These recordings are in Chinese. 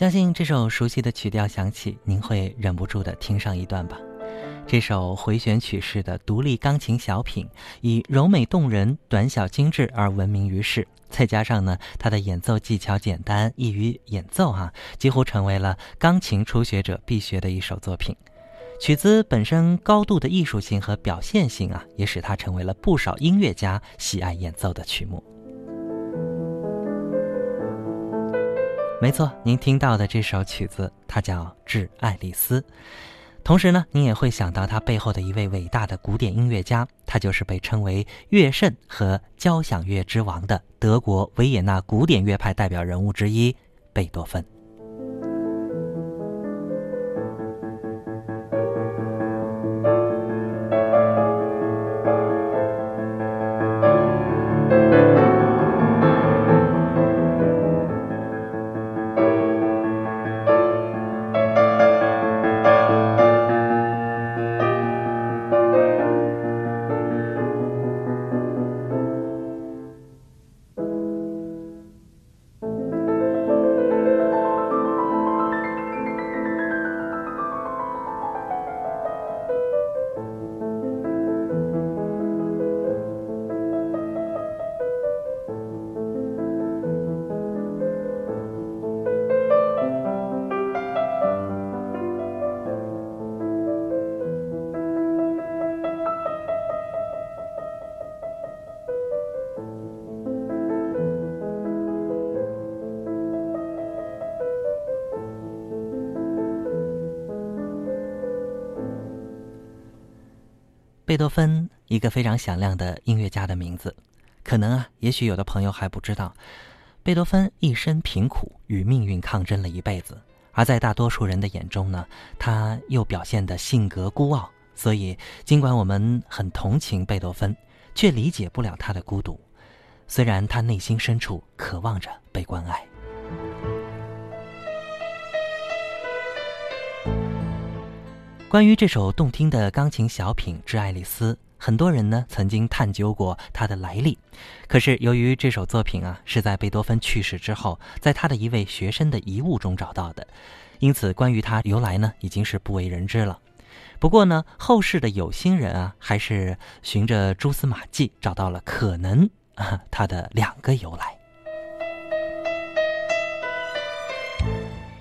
相信这首熟悉的曲调响起，您会忍不住的听上一段吧。这首回旋曲式的独立钢琴小品，以柔美动人、短小精致而闻名于世。再加上呢，它的演奏技巧简单，易于演奏，哈，几乎成为了钢琴初学者必学的一首作品。曲子本身高度的艺术性和表现性啊，也使它成为了不少音乐家喜爱演奏的曲目。没错，您听到的这首曲子，它叫《致爱丽丝》。同时呢，您也会想到它背后的一位伟大的古典音乐家，他就是被称为乐圣和交响乐之王的德国维也纳古典乐派代表人物之一——贝多芬。贝多芬，一个非常响亮的音乐家的名字，可能啊，也许有的朋友还不知道，贝多芬一生贫苦，与命运抗争了一辈子，而在大多数人的眼中呢，他又表现的性格孤傲，所以尽管我们很同情贝多芬，却理解不了他的孤独，虽然他内心深处渴望着被关爱。关于这首动听的钢琴小品《致爱丽丝》，很多人呢曾经探究过它的来历。可是由于这首作品啊是在贝多芬去世之后，在他的一位学生的遗物中找到的，因此关于它由来呢已经是不为人知了。不过呢，后世的有心人啊还是循着蛛丝马迹找到了可能啊它的两个由来。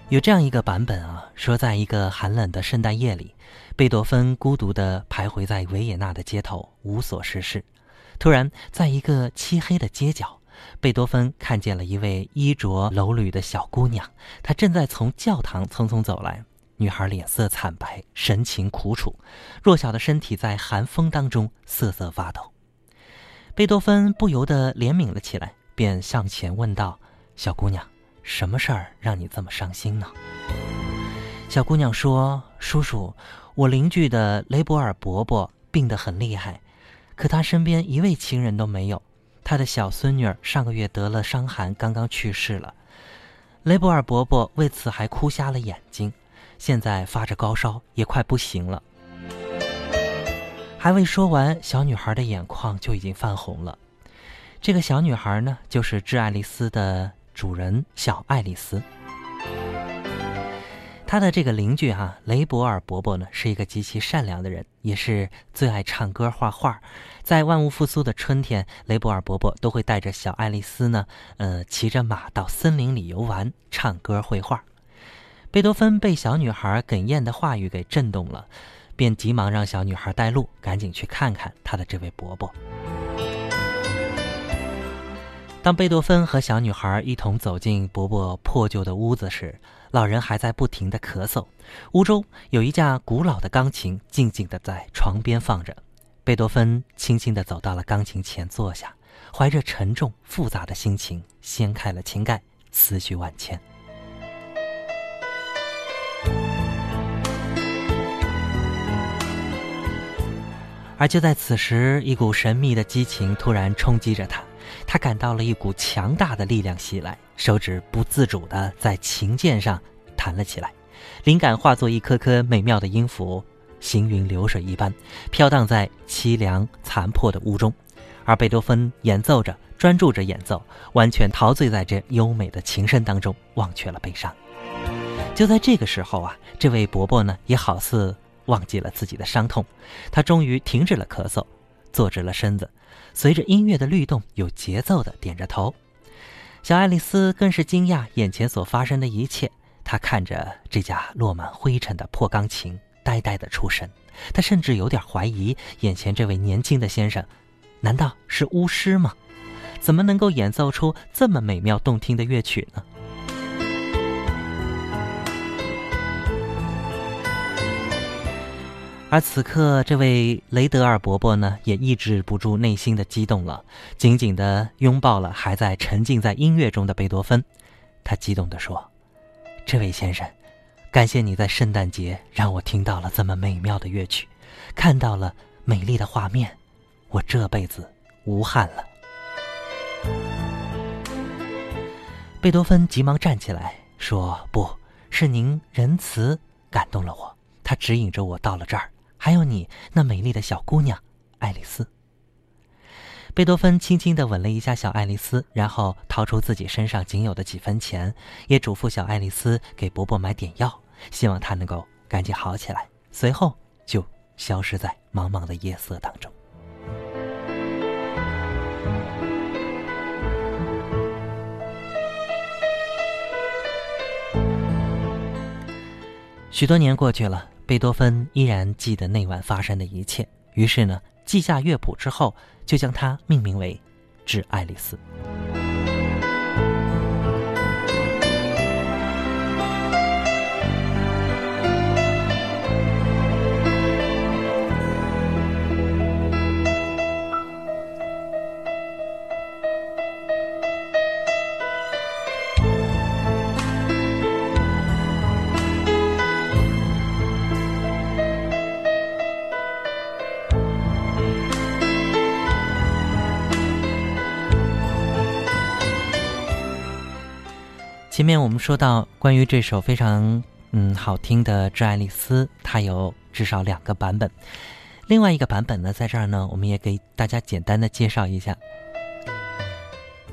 有这样一个版本啊，说在一个寒冷的圣诞夜里。贝多芬孤独地徘徊在维也纳的街头，无所事事。突然，在一个漆黑的街角，贝多芬看见了一位衣着褴褛的小姑娘。她正在从教堂匆匆走来。女孩脸色惨白，神情苦楚，弱小的身体在寒风当中瑟瑟发抖。贝多芬不由得怜悯了起来，便上前问道：“小姑娘，什么事儿让你这么伤心呢？”小姑娘说：“叔叔。”我邻居的雷博尔伯伯病得很厉害，可他身边一位亲人都没有。他的小孙女儿上个月得了伤寒，刚刚去世了。雷博尔伯伯为此还哭瞎了眼睛。现在发着高烧，也快不行了。还未说完，小女孩的眼眶就已经泛红了。这个小女孩呢，就是致爱丽丝的主人小爱丽丝。她的这个邻居哈雷博尔伯伯呢，是一个极其善良的人，也是最爱唱歌画画。在万物复苏的春天，雷博尔伯伯都会带着小爱丽丝呢，呃，骑着马到森林里游玩、唱歌、绘画。贝多芬被小女孩哽咽的话语给震动了。便急忙让小女孩带路，赶紧去看看他的这位伯伯。当贝多芬和小女孩一同走进伯伯破旧的屋子时，老人还在不停的咳嗽。屋中有一架古老的钢琴静静的在床边放着。贝多芬轻轻地走到了钢琴前坐下，怀着沉重复杂的心情掀开了琴盖，思绪万千。而就在此时，一股神秘的激情突然冲击着他，他感到了一股强大的力量袭来，手指不自主地在琴键上弹了起来，灵感化作一颗颗美妙的音符，行云流水一般飘荡在凄凉残破的屋中，而贝多芬演奏着，专注着演奏，完全陶醉在这优美的琴声当中，忘却了悲伤。就在这个时候啊，这位伯伯呢，也好似。忘记了自己的伤痛，他终于停止了咳嗽，坐直了身子，随着音乐的律动，有节奏的点着头。小爱丽丝更是惊讶眼前所发生的一切，她看着这架落满灰尘的破钢琴，呆呆的出神。她甚至有点怀疑，眼前这位年轻的先生，难道是巫师吗？怎么能够演奏出这么美妙动听的乐曲呢？而此刻，这位雷德尔伯伯呢，也抑制不住内心的激动了，紧紧地拥抱了还在沉浸在音乐中的贝多芬。他激动地说：“这位先生，感谢你在圣诞节让我听到了这么美妙的乐曲，看到了美丽的画面，我这辈子无憾了。”贝多芬急忙站起来说：“不是您仁慈感动了我，他指引着我到了这儿。”还有你那美丽的小姑娘，爱丽丝。贝多芬轻轻地吻了一下小爱丽丝，然后掏出自己身上仅有的几分钱，也嘱咐小爱丽丝给伯伯买点药，希望他能够赶紧好起来。随后就消失在茫茫的夜色当中。许多年过去了。贝多芬依然记得那晚发生的一切，于是呢，记下乐谱之后，就将它命名为《致爱丽丝》。前面我们说到，关于这首非常嗯好听的《致爱丽丝》，它有至少两个版本。另外一个版本呢，在这儿呢，我们也给大家简单的介绍一下。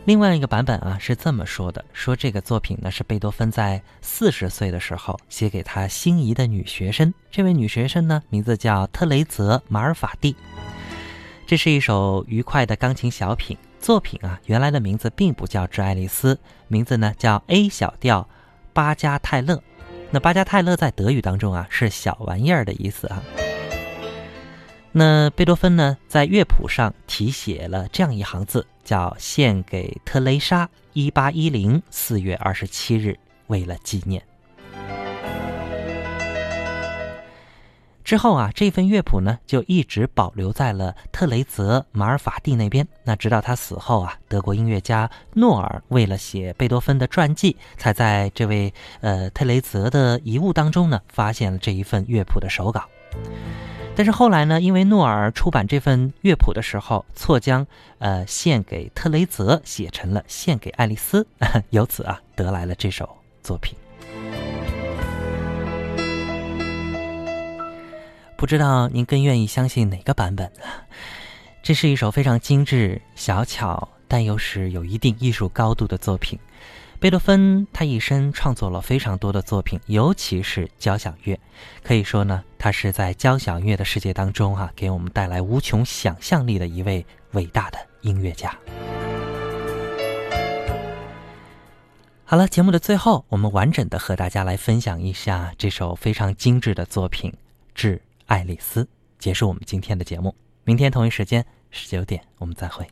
另外一个版本啊，是这么说的：说这个作品呢，是贝多芬在四十岁的时候写给他心仪的女学生。这位女学生呢，名字叫特雷泽·马尔法蒂。这是一首愉快的钢琴小品。作品啊，原来的名字并不叫《致爱丽丝》，名字呢叫 A 小调巴加泰勒。那巴加泰勒在德语当中啊是小玩意儿的意思啊。那贝多芬呢在乐谱上题写了这样一行字，叫“献给特蕾莎，一八一零四月二十七日，为了纪念”。之后啊，这份乐谱呢就一直保留在了特雷泽·马尔法蒂那边。那直到他死后啊，德国音乐家诺尔为了写贝多芬的传记，才在这位呃特雷泽的遗物当中呢发现了这一份乐谱的手稿。但是后来呢，因为诺尔出版这份乐谱的时候错将呃献给特雷泽写成了献给爱丽丝，由此啊得来了这首作品。不知道您更愿意相信哪个版本呢？这是一首非常精致、小巧，但又是有一定艺术高度的作品。贝多芬他一生创作了非常多的作品，尤其是交响乐，可以说呢，他是在交响乐的世界当中啊，给我们带来无穷想象力的一位伟大的音乐家。好了，节目的最后，我们完整的和大家来分享一下这首非常精致的作品《致爱丽丝》，结束我们今天的节目。明天同一时间十九点，我们再会。